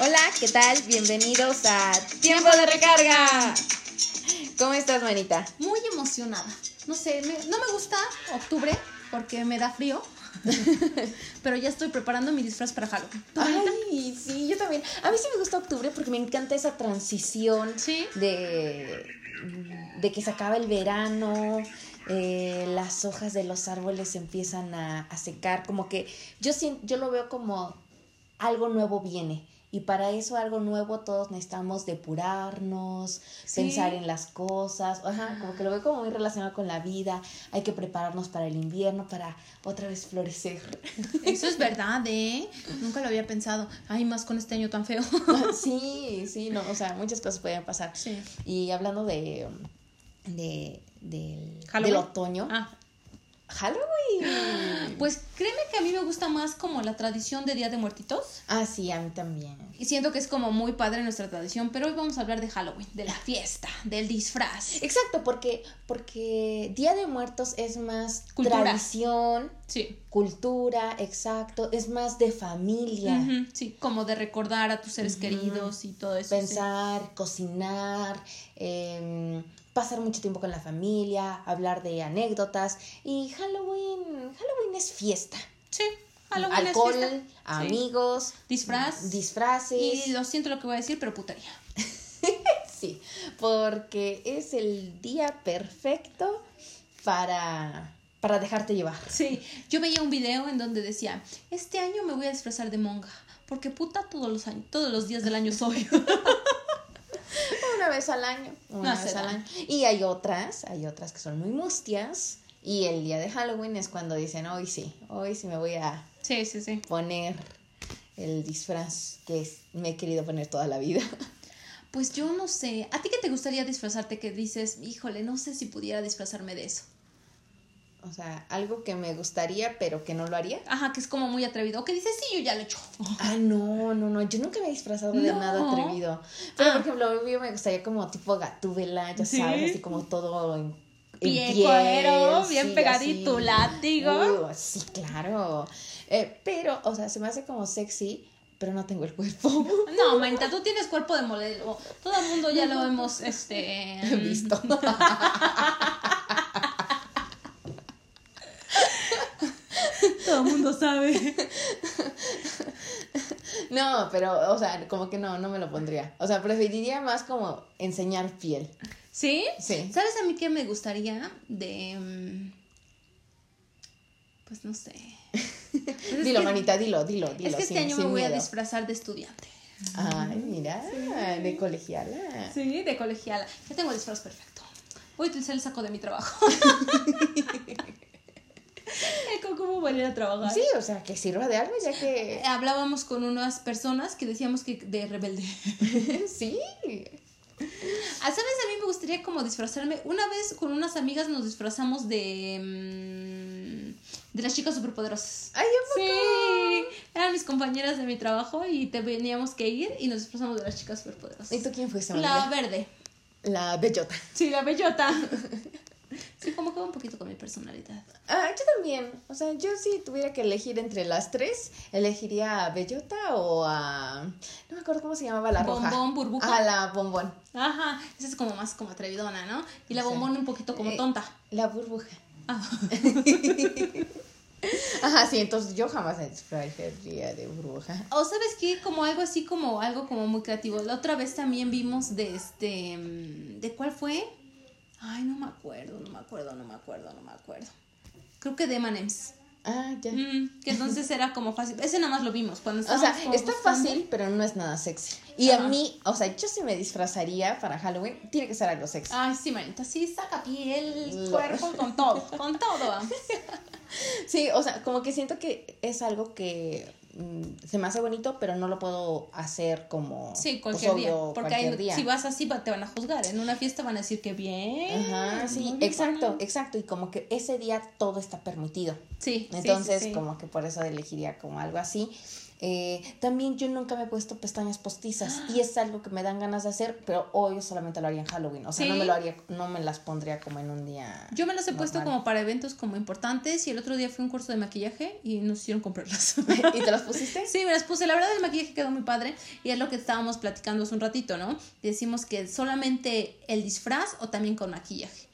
Hola, ¿qué tal? Bienvenidos a Tiempo de Recarga. ¿Cómo estás, manita? Muy emocionada. No sé, me- no me gusta octubre porque me da frío. Pero ya estoy preparando mi disfraz para Halloween. Ay, sí, yo también. A mí sí me gusta octubre porque me encanta esa transición Sí. de, de que se acaba el verano, eh, las hojas de los árboles empiezan a, a secar, como que yo, yo lo veo como algo nuevo viene. Y para eso algo nuevo todos necesitamos depurarnos, Sí. pensar en las cosas, ajá, como que lo veo como muy relacionado con la vida, hay que prepararnos para el invierno, para otra vez florecer. Eso es verdad, ¿eh? Nunca lo había pensado. Ay, más con este año tan feo. sí, sí, no, o sea, muchas cosas pueden pasar. Sí. Y hablando de, de del, del otoño, Ah, Halloween. Pues créeme que a mí me gusta más como la tradición de Día de Muertitos. Ah, sí, a mí también. Y siento que es como muy padre nuestra tradición, pero hoy vamos a hablar de Halloween, de la fiesta, del disfraz. Exacto, porque, porque Día de Muertos es más Cultura. tradición, Sí. cultura, exacto, es más de familia. Sí, como de recordar a tus seres queridos y todo eso. sí. Pensar, cocinar, em, pasar mucho tiempo con la familia, hablar de anécdotas. Y Halloween, Halloween es fiesta. Sí, Halloween Alcohol, es fiesta. Sí. amigos, Disfraz. disfraces. Y lo siento lo que voy a decir, pero putería. Sí, porque es el día perfecto para, para dejarte llevar. Sí, yo veía un video en donde decía, este año me voy a disfrazar de monja, porque puta todos los años, todos los días del año soy. Una vez al año. Una No vez al año. Y hay otras, hay otras que son muy mustias. Y el día de Halloween es cuando dicen, hoy sí, hoy sí me voy a sí, sí, sí. poner el disfraz que me he querido poner toda la vida. Pues yo no sé, ¿a ti qué te gustaría disfrazarte que dices, híjole, no sé si pudiera disfrazarme de eso? O sea, algo que me gustaría, pero que no lo haría. Ajá, que es como muy atrevido, o que dices, sí, yo ya lo he hecho. Ah, no, no, no. Yo nunca me he disfrazado de nada atrevido. Pero, Ah. por ejemplo, yo me gustaría como tipo gatúbela, ya Sí. sabes, así como todo en, Pie cuero, bien sí, pegadito, así. látigo. Uh, sí, claro. Eh, pero, o sea, se me hace como sexy, pero no tengo el cuerpo No, manita, tú tienes cuerpo de modelo. Todo el mundo ya lo hemos, este... visto. Todo el mundo sabe. no, pero, o sea, como que no, no me lo pondría. O sea, preferiría más como enseñar piel. ¿Sí? Sí. ¿Sabes a mí qué me gustaría de... mm, Pues no sé. Pues es dilo, que- manita, dilo, dilo, dilo. Es que este sin- año me voy a disfrazar de estudiante. Ay, mira, de colegiala. Sí, de colegiala. Ya tengo el disfraz perfecto. Voy a utilizar el saco de mi trabajo. ¿Cómo voy a ir a trabajar? Sí, o sea, que sirva de algo, ya que. Hablábamos con unas personas que decíamos que de rebelde. sí. Ah, ¿Sabes? A mí me gustaría como disfrazarme. Una vez con unas amigas nos disfrazamos de. mm, de las chicas superpoderosas. Ay, ¿a poco? Sí, eran mis compañeras de mi trabajo y teníamos que ir y nos disfrazamos de las chicas superpoderosas. ¿Y tú quién fuiste, La verde. La bellota. Sí, la bellota. Sí, como que va un poquito con mi personalidad. Ah, yo también. O sea, yo si tuviera que elegir entre las tres, elegiría a Bellota o a. No me acuerdo cómo se llamaba la roja. Bombón, burbuja. Ah, la bombón. Ajá, esa es como más como atrevidona, ¿no? Y la Sí. bombón un poquito como Eh, tonta. La burbuja. Ah. Ajá, sí, entonces yo jamás me disfrazaría de burbuja. O sabes qué, como algo así como algo como muy creativo. La otra vez también vimos de este mm, ¿de cuál fue? Ay, no me acuerdo, no me acuerdo, no me acuerdo, no me acuerdo. Creo que de Emanems. Ah, ya. Mm, que entonces era como fácil. Ese nada más lo vimos cuando O sea, está buscando. fácil, pero no es nada sexy. Y a mí, o sea, yo si me disfrazaría para Halloween, tiene que ser algo sexy. Ay, sí, manita, sí, saca piel, cuerpo, con todo, con todo. vamos. Sí, o sea, como que siento que es algo que se me hace bonito, pero no lo puedo hacer como Sí, pues, cualquier día. Porque cualquier hay- día. si vas así va- te van a juzgar. En una fiesta van a decir que bien. Ajá, sí, exacto, exacto. Y como que ese día todo está permitido. Sí, sí, Entonces, sí, sí. como que por eso elegiría como algo así. Eh, también yo nunca me he puesto pestañas postizas y es algo que me dan ganas de hacer, pero hoy solamente lo haría en Halloween. O sea, no me lo haría, no me las pondría como en un día. Yo me las he puesto como para eventos como importantes y el otro día fui a un curso de maquillaje y nos hicieron comprarlas. y te las pusiste? Sí, me las puse. La verdad el maquillaje quedó muy padre y es lo que estábamos platicando hace un ratito, ¿no? Decimos que solamente el disfraz o también con maquillaje.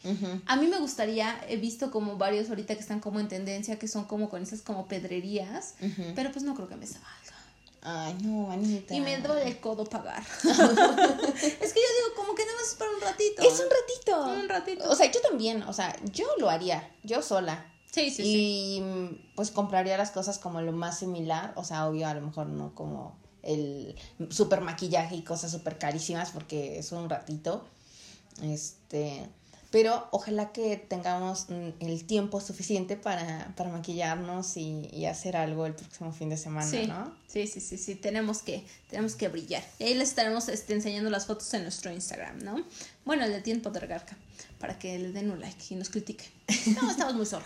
A mí me gustaría, he visto como varios ahorita que están como en tendencia, que son como con esas como pedrerías, pero pues no creo que me salga. Ay, no, Anita. Y me duele el codo pagar. es que yo digo, como que nada más es para un ratito. Es un ratito. Un ratito. O sea, yo también, o sea, yo lo haría, yo sola. Sí, sí, y pues compraría las cosas como lo más similar, o sea, obvio, a lo mejor no como el super maquillaje y cosas súper carísimas porque es un ratito. Este, pero ojalá que tengamos mm, el tiempo suficiente para, para maquillarnos y, y, hacer algo el próximo fin de semana, sí, ¿no? Sí, sí, sí, sí, tenemos que, tenemos que brillar. Y ahí les estaremos este, enseñando las fotos en nuestro Instagram, ¿no? Bueno, el de Tiempo de Garca, para que le den un like y nos critiquen. No, estamos muy zorra.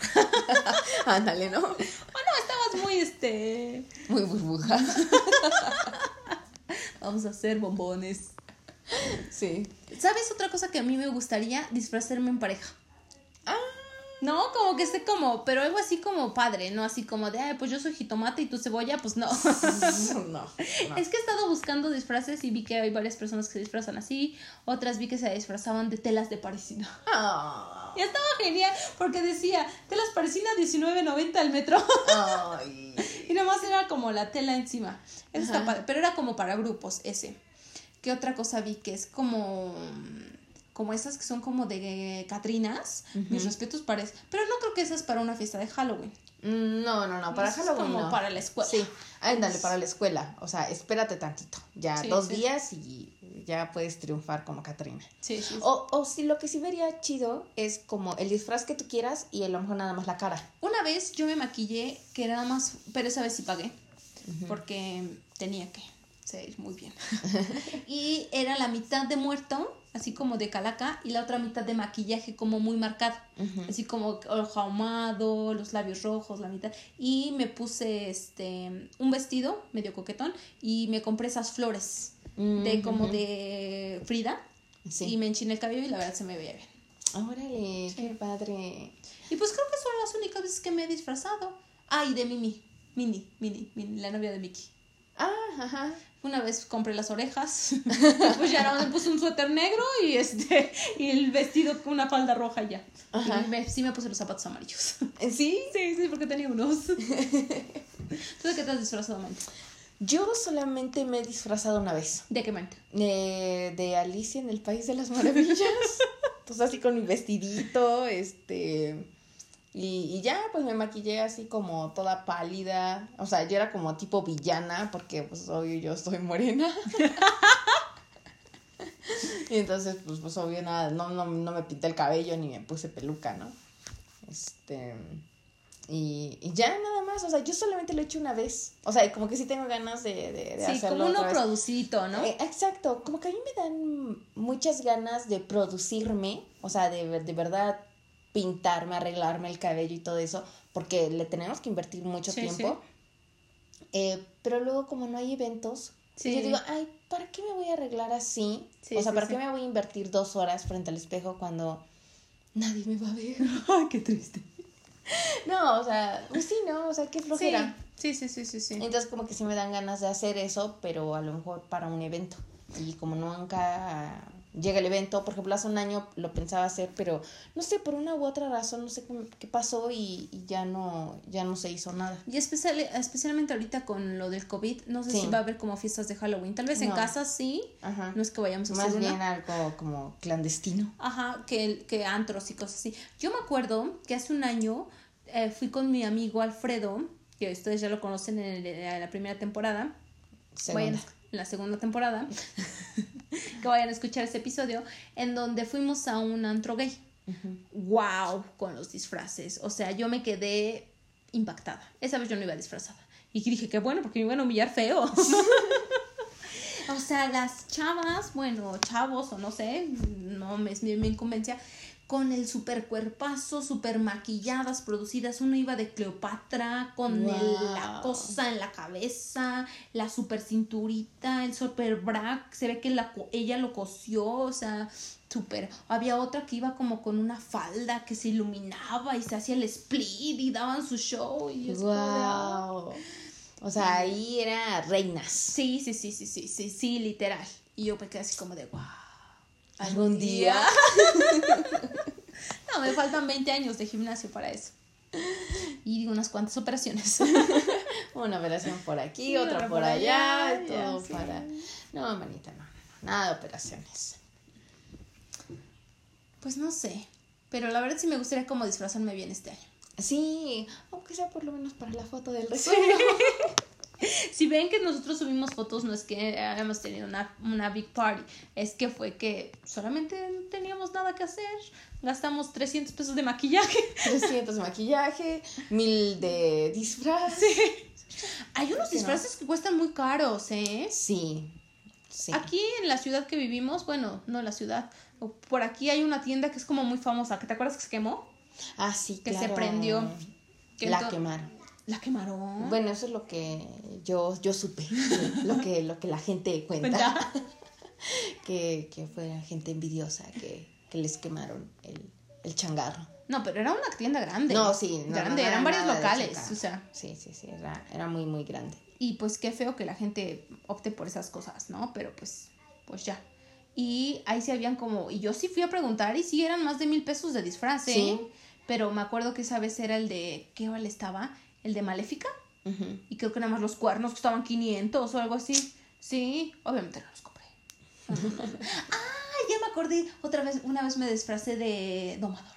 Ándale, ¿no? Bueno, estamos muy, este... Muy burbuja. Vamos a hacer bombones. Sí. ¿Sabes otra cosa que a mí me gustaría? Disfrazarme en pareja. Ah. No, como que esté como, pero algo así como padre, ¿no? Así como de, ay, pues yo soy jitomate y tú cebolla, pues no. no, Es que he estado buscando disfraces y vi que hay varias personas que se disfrazan así, otras vi que se disfrazaban de telas de parisina. Ah. Y estaba genial porque decía, telas parisina 19.90 al metro. Y nomás era como la tela encima. Eso está padre, pero era como para grupos ese. ¿Qué otra cosa vi? Que es como. Como esas que son como de Catrinas. Mis respetos para eso. Pero no creo que esas para una fiesta de Halloween. No, no, no, para Es Halloween. como no. para la escuela. Sí, ándale, para la escuela. O sea, espérate tantito. Ya Sí, dos sí. días y ya puedes triunfar como Catrina. Sí, sí. O, o si lo que sí vería chido es como el disfraz que tú quieras y a lo mejor nada más la cara. Una vez yo me maquillé, que nada más, pero esa vez sí pagué, porque tenía que muy bien. y era la mitad de muerto, así como de calaca, y la otra mitad de maquillaje como muy marcado, así como ojo ahumado, los labios rojos, la mitad. Y me puse este un vestido medio coquetón y me compré esas flores de como de Frida. Sí. Y me enchiné el cabello y la verdad se me veía bien. Órale, qué padre. Y pues creo que son las únicas veces que me he disfrazado. Ah, y de Mimi. Mini, Mini, Mini, la novia de Mickey. Ah, ajá. Una vez compré las orejas, pues ya me puse un suéter negro y este y el vestido con una falda roja y ya. Ajá. Y me- sí me puse los zapatos amarillos. ¿Sí? Sí, sí, porque tenía unos. ¿Tú de qué te has disfrazado, Mente? Yo solamente me he disfrazado una vez. ¿De qué mente? Eh, de Alicia en el País de las Maravillas. Entonces así con mi vestidito, este... Y, y ya, pues me maquillé así como toda pálida. O sea, yo era como tipo villana, porque pues obvio yo soy morena. y entonces, pues, pues obvio nada, no, no, no me pinté el cabello ni me puse peluca, ¿no? Este... Y, y ya nada más, o sea, yo solamente lo he hecho una vez. O sea, como que sí tengo ganas de, de, de Sí, hacerlo como uno producidito, ¿no? Eh, exacto, como que a mí me dan muchas ganas de producirme, o sea, de, de verdad pintarme, arreglarme el cabello y todo eso, porque le tenemos que invertir mucho Sí, tiempo. Eh, pero luego como no hay eventos, Sí. yo digo, ay, ¿para qué me voy a arreglar así? Sí, o sea, ¿para qué me voy a invertir dos horas frente al espejo cuando nadie me va a ver? Ay, qué triste. No, o sea, pues sí, ¿no? O sea, qué flojera. Sí, sí, sí, sí, sí. Entonces como que sí me dan ganas de hacer eso, pero a lo mejor para un evento. Y como nunca llega el evento, por ejemplo, hace un año lo pensaba hacer, pero no sé, por una u otra razón, no sé qué, pasó y, y ya no ya no se hizo nada. Y especial, especialmente ahorita con lo del COVID, no sé Sí. si va a haber como fiestas de Halloween. Tal vez en casa sí, Ajá. no es que vayamos a Más hacer bien una. algo como clandestino. Ajá, que, que antros y cosas así. Yo me acuerdo que hace un año eh, fui con mi amigo Alfredo, que ustedes ya lo conocen en, el- en la primera temporada. Segunda. En la segunda temporada. que vayan a escuchar ese episodio, en donde fuimos a un antro gay. wow con los disfraces. O sea, yo me quedé impactada. Esa vez yo no iba disfrazada. Y dije, qué bueno, porque me iban a humillar feo. o sea, las chavas, bueno, chavos o no sé, no me, me, me convencía, con el super cuerpazo, super maquilladas, producidas. Uno iba de Cleopatra, con Wow. el- la cosa en la cabeza, la super cinturita, el super bra. Se ve que la, ella lo cosió, o sea, súper. Había otra que iba como con una falda que se iluminaba y se hacía el split y daban su show. Y de, ah. Wow. O sea, ahí era reinas. Sí, sí, sí, sí, sí, sí, sí, literal. Y yo me quedé así como de, wow. ¿Algún día? no, me faltan 20 años de gimnasio para eso. Y unas cuantas operaciones. Una operación por aquí, otra, por allá, todo para... No, manita, no, nada de operaciones. Pues no sé, pero la verdad sí me gustaría como disfrazarme bien este año. Sí, aunque sea por lo menos para la foto del recuerdo. si ven que nosotros subimos fotos, no es que hayamos tenido una, una big party, es que fue que solamente no teníamos nada que hacer. Gastamos 300 pesos de maquillaje. 300 de maquillaje, mil de disfraz. Hay unos disfraces que cuestan muy caros, ¿eh? Sí, sí. Aquí en la ciudad que vivimos, bueno, no la ciudad, por aquí hay una tienda que es como muy famosa. ¿Te acuerdas que se quemó? Ah, sí, Que se prendió. Que la quemaron. La quemaron. Bueno, eso es lo que yo, yo supe, lo que, lo que la gente cuenta, que, que fue gente envidiosa que, que les quemaron el, el changarro. No, pero era una tienda grande. No, sí, no, grande, no, eran varios locales, o sea. Sí, sí, sí, era, era muy, muy grande. Y pues qué feo que la gente opte por esas cosas, ¿no? Pero pues, pues ya. Y ahí sí habían como, y yo sí fui a preguntar y sí eran más de mil pesos de disfraz, ¿eh? Sí. Pero me acuerdo que esa vez era el de, ¿qué vale estaba? El de Maléfica. Y creo que nada más los cuernos costaban 500 o algo así. Sí, obviamente no los compré. ah, ya me acordé. Otra vez, una vez me disfracé de domadora.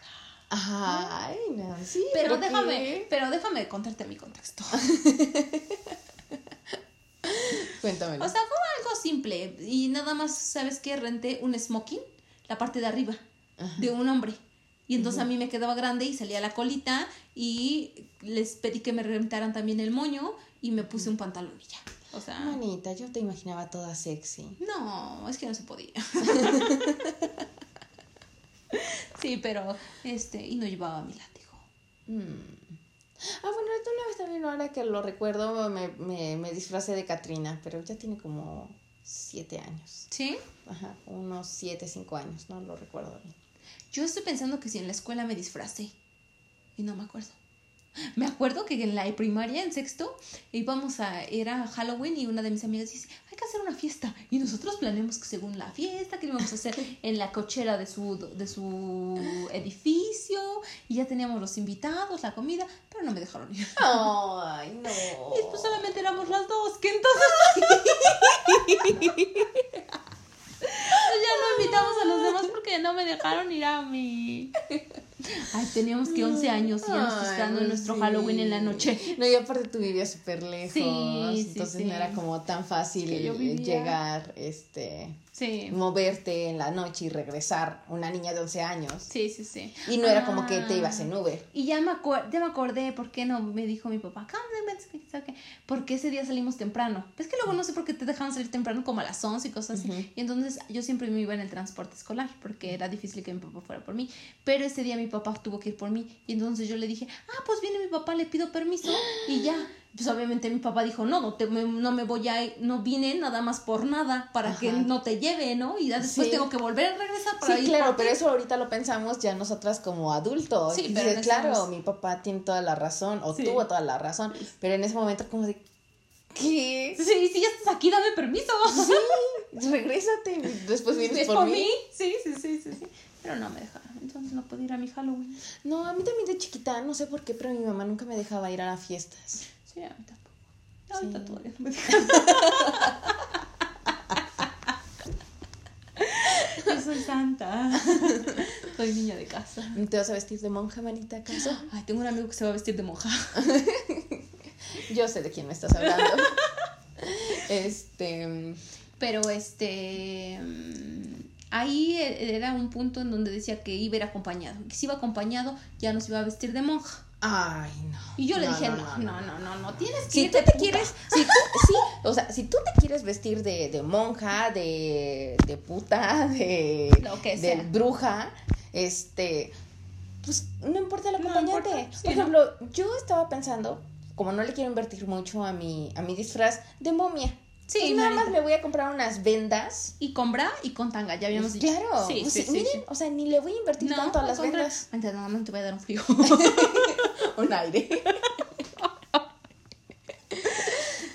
Ay, no, sí. Pero déjame, pero déjame contarte mi contexto. Cuéntamelo. O sea, fue algo simple. Y nada más, ¿sabes qué? Renté un smoking, la parte de arriba, Ajá. de un hombre. Y entonces a mí me quedaba grande y salía la colita y les pedí que me rentaran también el moño y me puse un pantalón y ya. O sea, Manita, yo te imaginaba toda sexy. no, es que no se podía. sí, pero este, y no llevaba mi látigo. Mm. Ah, bueno, tú una vez también, ahora que lo recuerdo, me, me, me disfracé de Katrina, pero ya tiene como siete años. ¿Sí? Ajá, unos siete, cinco años, no lo recuerdo bien. Yo estoy pensando que si en la escuela me disfracé. Y no me acuerdo. Me acuerdo que en la primaria, en sexto, íbamos a. Era Halloween y una de mis amigas dice: Hay que hacer una fiesta. Y nosotros planeamos que según la fiesta, que íbamos a hacer en la cochera de su, de su edificio. Y ya teníamos los invitados, la comida, pero no me dejaron ir. Ay, no. Y pues solamente éramos las dos, que entonces. invitamos a los demás porque no me dejaron ir a mí. Ay, teníamos que 11 años y ya nos esperando pues nuestro sí. Halloween en la noche. No, y aparte tú vivías súper lejos, Sí, entonces sí. no era como tan fácil llegar, este, Sí. moverte en la noche y regresar, una niña de 11 años. Sí, sí, sí. Y no era como que te Ah. ibas en Uber. Y ya me, ya me acordé por qué no me dijo mi papá, porque ese día salimos temprano. Es que luego no sé por qué te dejaban salir temprano como a las 11 y cosas así. Ujú. Y entonces yo siempre me iba en el transporte escolar porque era difícil que mi papá fuera por mí. Pero ese día mi papá tuvo que ir por mí. Y entonces yo le dije, ah, pues viene mi papá, le pido permiso y ya. Pues obviamente mi papá dijo, no, no, te, me, no me voy a ir, no vine nada más por nada para que Ajá. no te lleve, ¿no? Y ya después Sí. tengo que volver a regresar para Sí, ir claro, pero ti". eso ahorita lo pensamos ya nosotras como adultos. Sí, pero dices, claro, estamos- mi papá tiene toda la razón, o Sí. tuvo toda la razón, pero en ese momento como de, ¿qué? Sí, sí, ya estás aquí, dame permiso. Sí, regrésate, después vienes ¿Es por, mí. Sí, sí, sí, sí, sí. Pero no me dejaron, entonces no pude ir a mi Halloween. No, a mí también de chiquita, no sé por qué, pero mi mamá nunca me dejaba ir a fiestas. Sí, a mí tampoco. Sí. todavía no me dejaron. Yo soy santa. Soy niña de casa. ¿Te vas a vestir de monja, manita, acaso? Ay, tengo un amigo que se va a vestir de monja. Yo sé de quién me estás hablando. este, Pero este. Ahí era un punto en donde decía que iba a ir acompañado. Que si iba acompañado, ya no se iba a vestir de monja. Ay, no. Y yo le No, dije, no, no, no, no, no, no, no, tienes que Si tú te puta". quieres, si tú, sí, o sea, si tú te quieres vestir de, de monja, de, de puta, de, Lo que de sea. bruja, este, pues no importa el No acompañante. importa, sí, Por ¿no? ejemplo, yo estaba pensando, como no le quiero invertir mucho a mi, a mi disfraz, de momia. Sí, Pues nada más me voy a comprar unas vendas. Y con bra y con tanga, ya habíamos dicho. Claro, Sí, sí, sí, miren, o sea, ni le voy a invertir tanto a las vendas. Manita, nada más te voy a dar un frío. Un aire.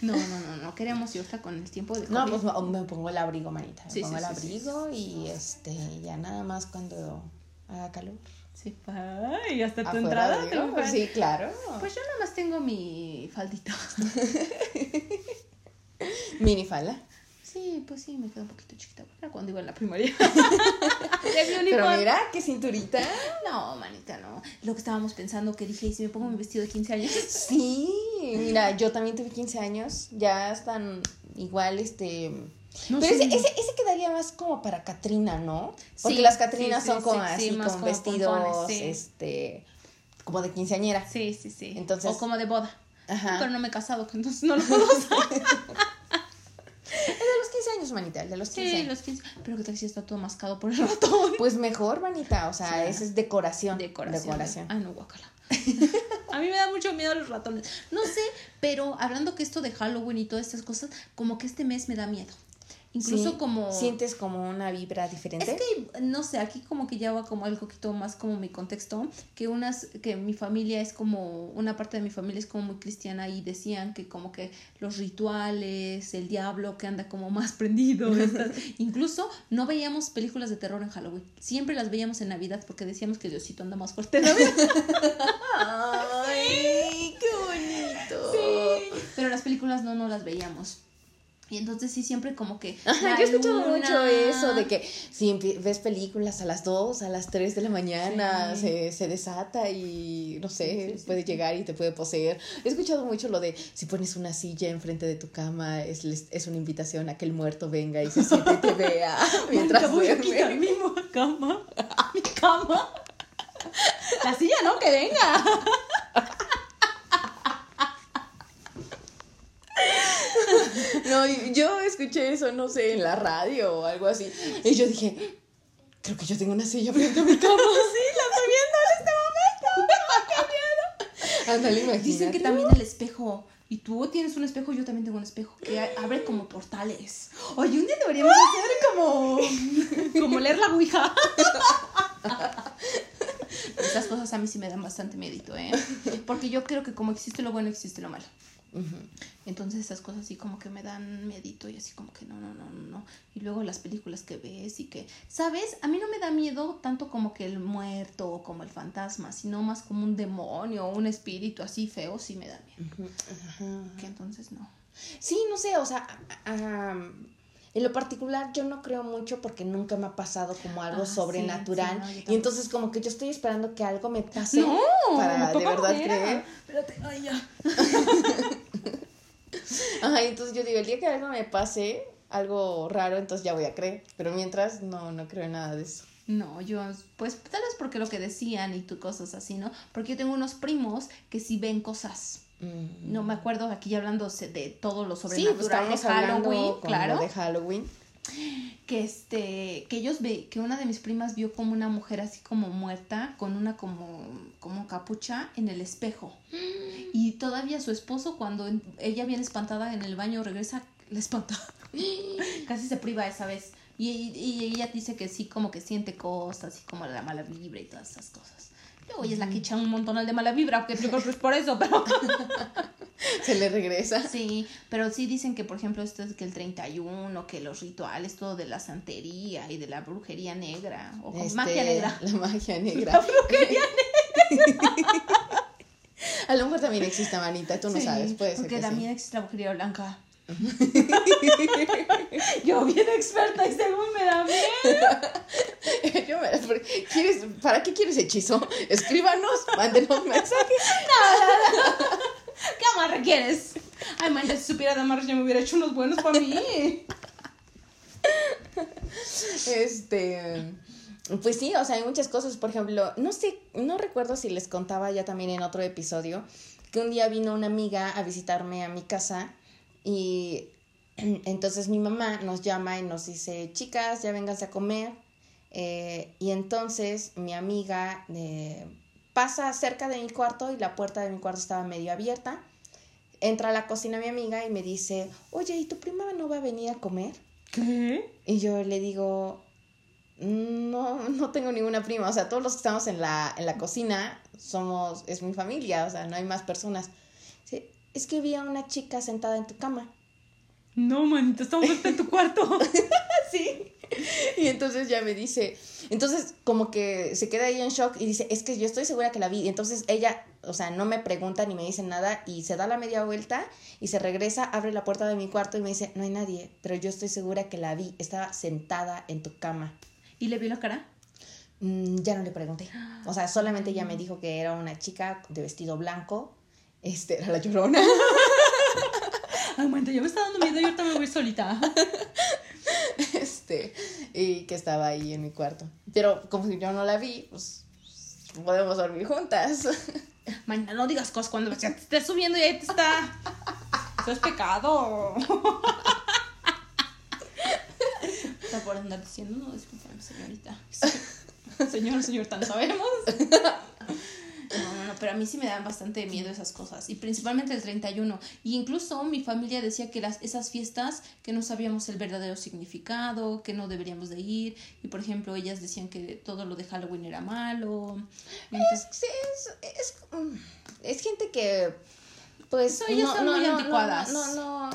No, no, no, no queremos ir hasta con el tiempo de No, pues me pongo el abrigo, manita. Me Sí, pongo el abrigo y este, ya nada más cuando haga calor. Sí, ay, hasta tu entrada. digo, te lo pues sí, claro. Pues yo nada más tengo mi faldita. Mini falda. Sí, pues sí, me queda un poquito chiquita. Era cuando iba en la primaria. Pero mira, qué cinturita. No, manita, no. Lo que estábamos pensando que dije, ¿y si me pongo mi vestido de 15 años? Sí, mira, yo también tuve 15 años, ya están igual, este... No Pero ese, ese, ese quedaría más como para Catrina, ¿no? Porque Sí, las Catrinas sí, son como sí, así, con como vestidos, pompones, este, como de quinceañera. Sí, sí, sí. Entonces- O como de boda. Ajá. Pero no me he casado, entonces no lo puedo usar. El de los 15 años, manita, el de los 15 Sí, los 15. Pero que tal si está todo mascado por el ratón. Pues mejor, manita, o sea, Sí. esa es decoración. Decoración. Decoración. Ay, no, guacala. A mí me da mucho miedo los ratones. No sé, pero hablando que esto de Halloween y todas estas cosas, como que este mes me da miedo. Incluso Sí, como... ¿Sientes como una vibra diferente? Es que, no sé, aquí como que ya va como algo poquito más como mi contexto, que unas, que mi familia es como, una parte de mi familia es como muy cristiana y decían que como que los rituales, el diablo que anda como más prendido, estas- incluso no veíamos películas de terror en Halloween, siempre las veíamos en Navidad porque decíamos que Diosito anda más fuerte en Navidad. ¡Ay, qué bonito! Pero las películas no, no las veíamos. Y entonces sí, siempre como que... Ajá, yo he escuchado luna- mucho eso de que si ves películas a las 2, a las 3 de la mañana, Sí. se, se desata y no sé, Sí, sí, puede llegar y te puede poseer. He escuchado mucho lo de si pones una silla enfrente de tu cama, es, es una invitación a que el muerto venga y se siente y te vea mientras voy a quitar mi cama. Mi cama. La silla no, que venga. No, yo escuché eso, no sé, en la radio o algo así. Y yo dije, creo que yo tengo una silla frente a mi cama. Sí, la estoy viendo en este momento. ¡Qué miedo! Ándale, imagínate. Dicen que también el espejo. Y tú tienes un espejo, yo también tengo un espejo. Que abre como portales. Oye, un día deberíamos hacer como. Como leer la ouija. Estas cosas a mí sí me dan bastante miedito, ¿eh? Porque yo creo que como existe lo bueno, existe lo malo. Entonces esas cosas así como que me dan miedito y así como que no, no, no, no, no. Y luego las películas que ves y que, ¿sabes? A mí no me da miedo tanto como que el muerto o como el fantasma, sino más como un demonio o un espíritu así feo, sí me da miedo. Que entonces no. Sí, no sé, o sea, a- en lo particular yo no creo mucho porque nunca me ha pasado como algo Ah, sobrenatural. sí, no, yo y entonces como que yo estoy esperando que algo me pase No, para de verdad creer. Espérate, ay, ya. Ajá, entonces yo digo, el día que algo me pase, algo raro, entonces ya voy a creer. Pero mientras no, no creo en nada de eso. No, yo, pues tal vez porque lo que decían y tú cosas así, ¿no? Porque yo tengo unos primos que sí ven cosas. Mm. No me acuerdo aquí ya hablando de todo lo Sí, sobrenatural pues estábamos de hablando Halloween, claro. lo de Halloween. Que este que ellos ve que una de mis primas vio como una mujer así como muerta con una como como capucha en el espejo. Y todavía su esposo cuando ella viene espantada en el baño regresa la espanta. Casi se priva esa vez. Y, y ella dice que sí como que siente cosas así como la mala vibra y todas esas cosas luego ella es la que echa un montón de mala vibra que yo creo que es por eso pero Se le regresa. Sí, pero sí dicen que, por ejemplo, esto es que el 31, que los rituales, todo de la santería y de la brujería negra, o Este, magia negra. La magia negra. La brujería A lo mejor también existe manita, tú no Sí, sabes, puede ser Porque que sí. también existe la brujería blanca. Yo bien experta y según me da miedo. Yo me- ¿por- ¿quieres, ¿Para qué quieres hechizo? Escríbanos, mándenos mensajes. ¿Qué amarre quieres? Ay, man, ya si supiera de amarre ya me hubiera hecho unos buenos para mí. Este, pues sí, o sea, hay muchas cosas. Por ejemplo, no sé, no recuerdo si les contaba ya también en otro episodio que un día vino una amiga a visitarme a mi casa y entonces mi mamá nos llama y nos dice, chicas, ya vénganse a comer. Eh, y entonces mi amiga eh, pasa cerca de mi cuarto y la puerta de mi cuarto estaba medio abierta. Entra a la cocina mi amiga y me dice, oye, ¿y tu prima no va a venir a comer? ¿Qué? Y yo le digo, no, no tengo ninguna prima. O sea, todos los que estamos en la, en la cocina somos, es mi familia, o sea, no hay más personas. Es que vi a una chica sentada en tu cama. No, manita, estamos en tu cuarto. sí. Y entonces ya me dice, entonces como que se queda ahí en shock y dice, es que yo estoy segura que la vi. Y entonces ella, o sea, no me pregunta ni me dice nada y se da la media vuelta y se regresa, abre la puerta de mi cuarto y me dice, no hay nadie, pero yo estoy segura que la vi, estaba sentada en tu cama. ¿Y le vio la cara? Mm, ya no le pregunté. O sea, solamente ella me dijo que era una chica de vestido blanco. Este, era la llorona. Momento, yo me está dando miedo y ahorita me voy solita. Este, y que estaba ahí en mi cuarto. Pero como si yo no la vi, pues podemos dormir juntas. Mañana no digas cosas cuando ya te estés subiendo y ahí te está. Eso es pecado. Está por andar diciendo, no, discúlpame, señorita. Señor, señor, tan sabemos. Pero a mí sí me dan bastante miedo esas cosas. Y principalmente el 31. Y incluso mi familia decía que las, esas fiestas, que no sabíamos el verdadero significado, que no deberíamos de ir. Y por ejemplo, ellas decían que todo lo de Halloween era malo. Entonces, es, es, es, mm, es gente que, pues, ellas no, son no, muy anticuadas. No, no,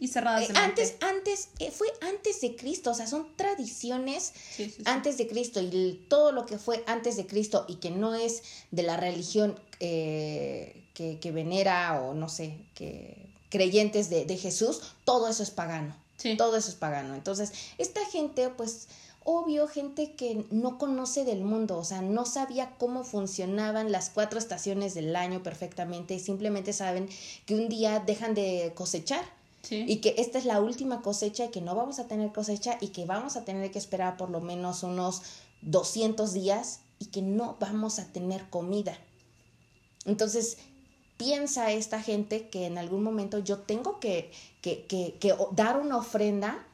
Y cerradas Eh, antes, antes, eh, fue antes de Cristo, o sea, son tradiciones Sí, sí, sí. antes de Cristo y el- todo lo que fue antes de Cristo y que no es de la religión eh, que, que venera o no sé, que creyentes de, de Jesús, todo eso es pagano. Todo eso es pagano. Entonces, esta gente, pues, obvio, gente que no conoce del mundo, o sea, no sabía cómo funcionaban las cuatro estaciones del año perfectamente, simplemente saben que un día dejan de cosechar Sí. y que esta es la última cosecha y que no vamos a tener cosecha y que vamos a tener que esperar por lo menos unos 200 días y que no vamos a tener comida. Entonces, piensa esta gente que en algún momento yo tengo que, que, que, que dar una ofrenda,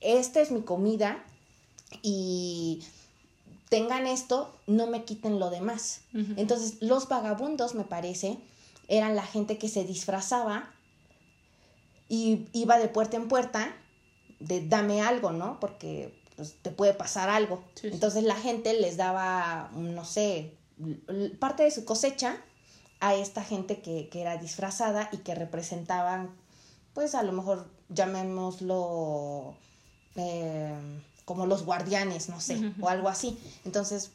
esta es mi comida y tengan esto, no me quiten lo demás. Entonces, los vagabundos, me parece, eran la gente que se disfrazaba y iba de puerta en puerta de dame algo, ¿no? Porque pues, te puede pasar algo. Sí, sí. Entonces la gente les daba, no sé, parte de su cosecha a esta gente que, que era disfrazada y que representaban, pues a lo mejor llamémoslo eh, como los guardianes, no sé, o algo así. Entonces,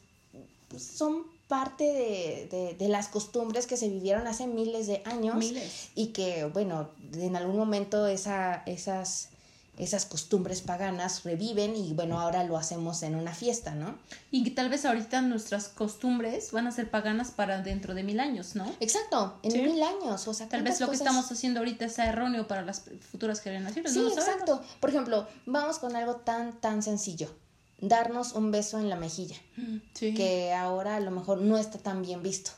pues, son parte de, de- de las costumbres que se vivieron hace miles de años Miles. y que, bueno, en algún momento esa, esas, esas costumbres paganas reviven y, bueno, ahora lo hacemos en una fiesta, ¿no? Y que tal vez ahorita nuestras costumbres van a ser paganas para dentro de mil años, ¿no? Exacto, en Sí. mil años, o sea, Tal vez ¿cuántas lo que estamos haciendo ahorita sea erróneo para las futuras generaciones. Sí, no lo sabemos. exacto. Por ejemplo, vamos con algo tan, tan sencillo. Darnos un beso en la mejilla, Sí. que ahora a lo mejor no está tan bien visto.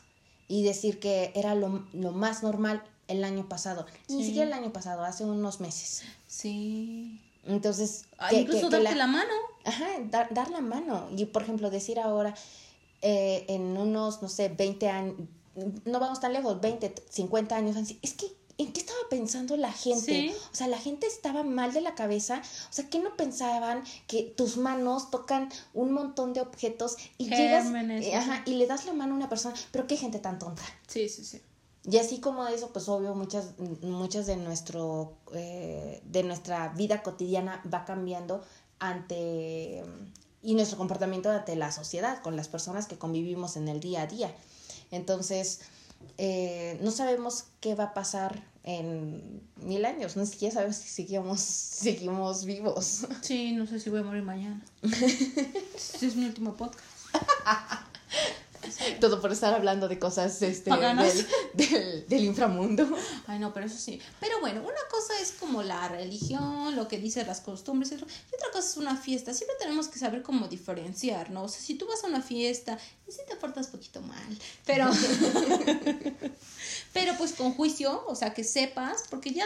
Y decir que era lo, lo más normal el año pasado. Ni siquiera el año pasado, hace unos meses. Sí. Entonces, Ah, que- incluso que- que darte la... mano. Ajá, dar, dar la mano. Y por ejemplo, decir ahora, eh, en unos, no sé, 20 años, no vamos tan lejos, 20, 50 años, es que, ¿en qué estaba pensando la gente? Sí. O sea, la gente estaba mal de la cabeza. O sea, ¿qué no pensaban que tus manos tocan un montón de objetos y Gérmenes, llegas, eh, ajá, y le das la mano a una persona? Pero qué gente tan tonta. Sí, sí, sí. Y así como eso, pues obvio, muchas, muchas de nuestro, eh, de nuestra vida cotidiana va cambiando ante y nuestro comportamiento ante la sociedad, con las personas que convivimos en el día a día. Entonces, eh, no sabemos qué va a pasar en mil años, no siquiera sabemos si seguimos, seguimos vivos. Sí, no sé si voy a morir mañana. este es mi último podcast. Todo por estar hablando de cosas este, del, del, del inframundo. Ay, no, pero eso sí. Pero bueno, una cosa es como la religión, lo que dicen las costumbres, y otra cosa es una fiesta. Siempre tenemos que saber cómo diferenciar, ¿no? O sea, si tú vas a una fiesta y si te portas poquito mal, pero... pero pues con juicio, o sea, que sepas, porque ya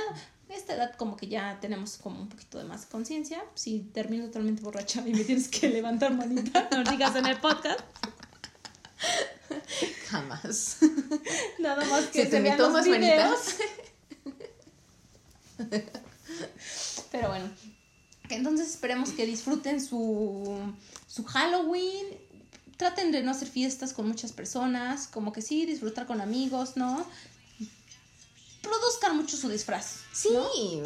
esta edad como que ya tenemos como un poquito de más conciencia. Si termino totalmente borracha y me tienes que levantar manita, no digas en el podcast. Jamás. Nada más que se te vean los tomas videos. Pero bueno, entonces esperemos que disfruten su, su Halloween. Traten de no hacer fiestas con muchas personas, como que sí, disfrutar con amigos, ¿no? reproduzcan mucho su disfraz. Sí,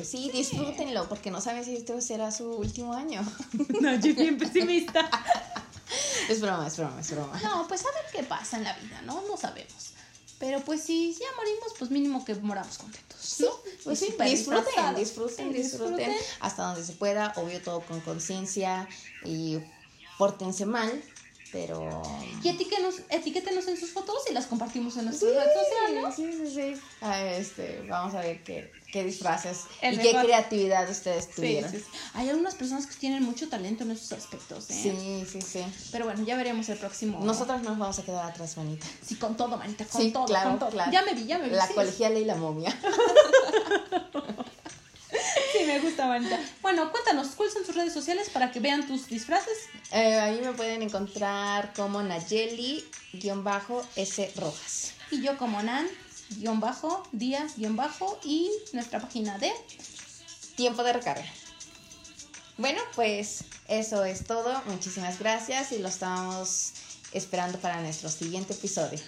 sí, disfrútenlo, porque no saben si este será su último año. No, yo bien pesimista. es broma, es broma, es broma. No, pues a ver qué pasa en la vida, ¿no? No sabemos. Pero pues si ya morimos, pues mínimo que moramos contentos. Sí, ¿no? pues Y sí, disfruten, disfruten, Sí, disfruten, hasta donde se pueda, obvio todo con conciencia y pórtense mal, pero... Y etiquetenos, etiquétenos en sus fotos y las compartimos en Sí, nuestras redes sociales. ¿no? sí, sí, sí. Ah, este, vamos a ver qué, qué disfraces El y mejor. qué creatividad ustedes tuvieron. sí, sí. Hay algunas personas que tienen mucho talento en esos aspectos, ¿eh? Sí, sí, sí. Pero bueno, ya veremos el próximo. Nosotras no nos vamos a quedar atrás, manita. Sí, con todo, manita, con Sí, todo, claro, con todo. claro. Ya me vi, ya me vi. La sí, colegiala y la momia. Me gusta, manita. Bueno, cuéntanos, ¿cuáles son tus redes sociales para que vean tus disfraces? Eh, ahí me pueden encontrar como Nayeli-S Rojas. Y yo como Nan, guion bajo, Díaz, guion bajo, y nuestra página de... Tiempo de recarga. Bueno, pues eso es todo. Muchísimas gracias y lo estamos esperando para nuestro siguiente episodio.